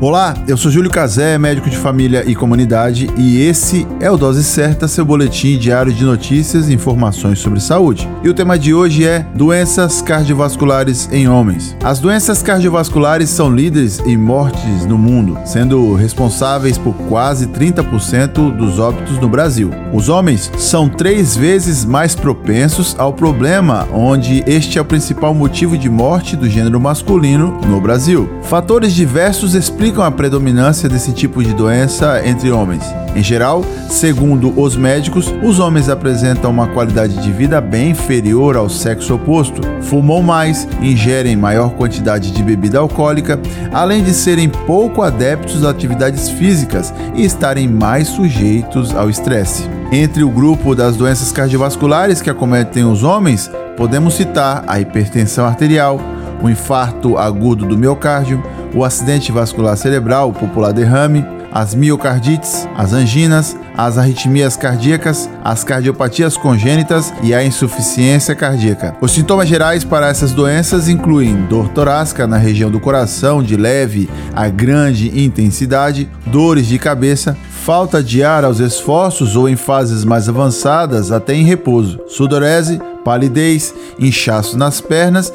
Olá, eu sou Júlio Cazé, médico de família e comunidade, e esse é o Dose Certa, seu boletim diário de notícias e informações sobre saúde. E o tema de hoje é doenças cardiovasculares em homens. As doenças cardiovasculares são líderes em mortes no mundo, sendo responsáveis por quase 30% dos óbitos no Brasil. Os homens são três vezes mais propensos ao problema, onde este é o principal motivo de morte do gênero masculino no Brasil. Fatores diversos explicam explicam a predominância desse tipo de doença entre homens. Em geral, segundo os médicos, os homens apresentam uma qualidade de vida bem inferior ao sexo oposto, fumam mais, ingerem maior quantidade de bebida alcoólica, além de serem pouco adeptos a atividades físicas e estarem mais sujeitos ao estresse. Entre o grupo das doenças cardiovasculares que acometem os homens, podemos citar a hipertensão arterial, o infarto agudo do miocárdio, o acidente vascular cerebral, popular derrame, as miocardites, as anginas, as arritmias cardíacas, as cardiopatias congênitas e a insuficiência cardíaca. Os sintomas gerais para essas doenças incluem dor torácica na região do coração de leve a grande intensidade, dores de cabeça, falta de ar aos esforços ou em fases mais avançadas até em repouso, sudorese, palidez, inchaço nas pernas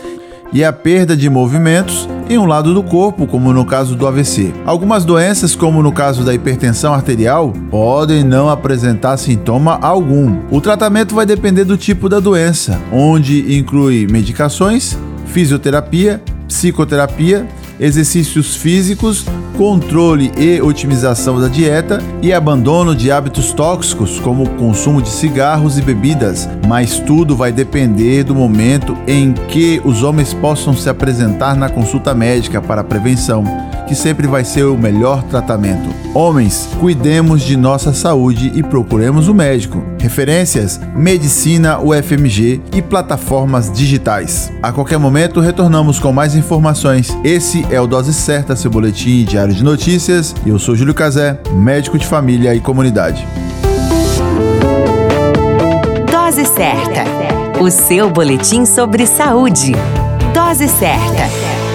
e a perda de movimentos em um lado do corpo, como no caso do AVC. Algumas doenças, como no caso da hipertensão arterial, podem não apresentar sintoma algum. O tratamento vai depender do tipo da doença, onde inclui medicações, fisioterapia, psicoterapia exercícios físicos, controle e otimização da dieta e abandono de hábitos tóxicos como o consumo de cigarros e bebidas. Mas tudo vai depender do momento em que os homens possam se apresentar na consulta médica para prevenção, que sempre vai ser o melhor tratamento. Homens, cuidemos de nossa saúde e procuremos o médico. Referências: Medicina UFMG e plataformas digitais. A qualquer momento retornamos com mais informações. Esse é o Dose Certa, seu boletim diário de notícias. Eu sou Júlio Cazé, médico de família e comunidade. Dose Certa, o seu boletim sobre saúde. Dose certa.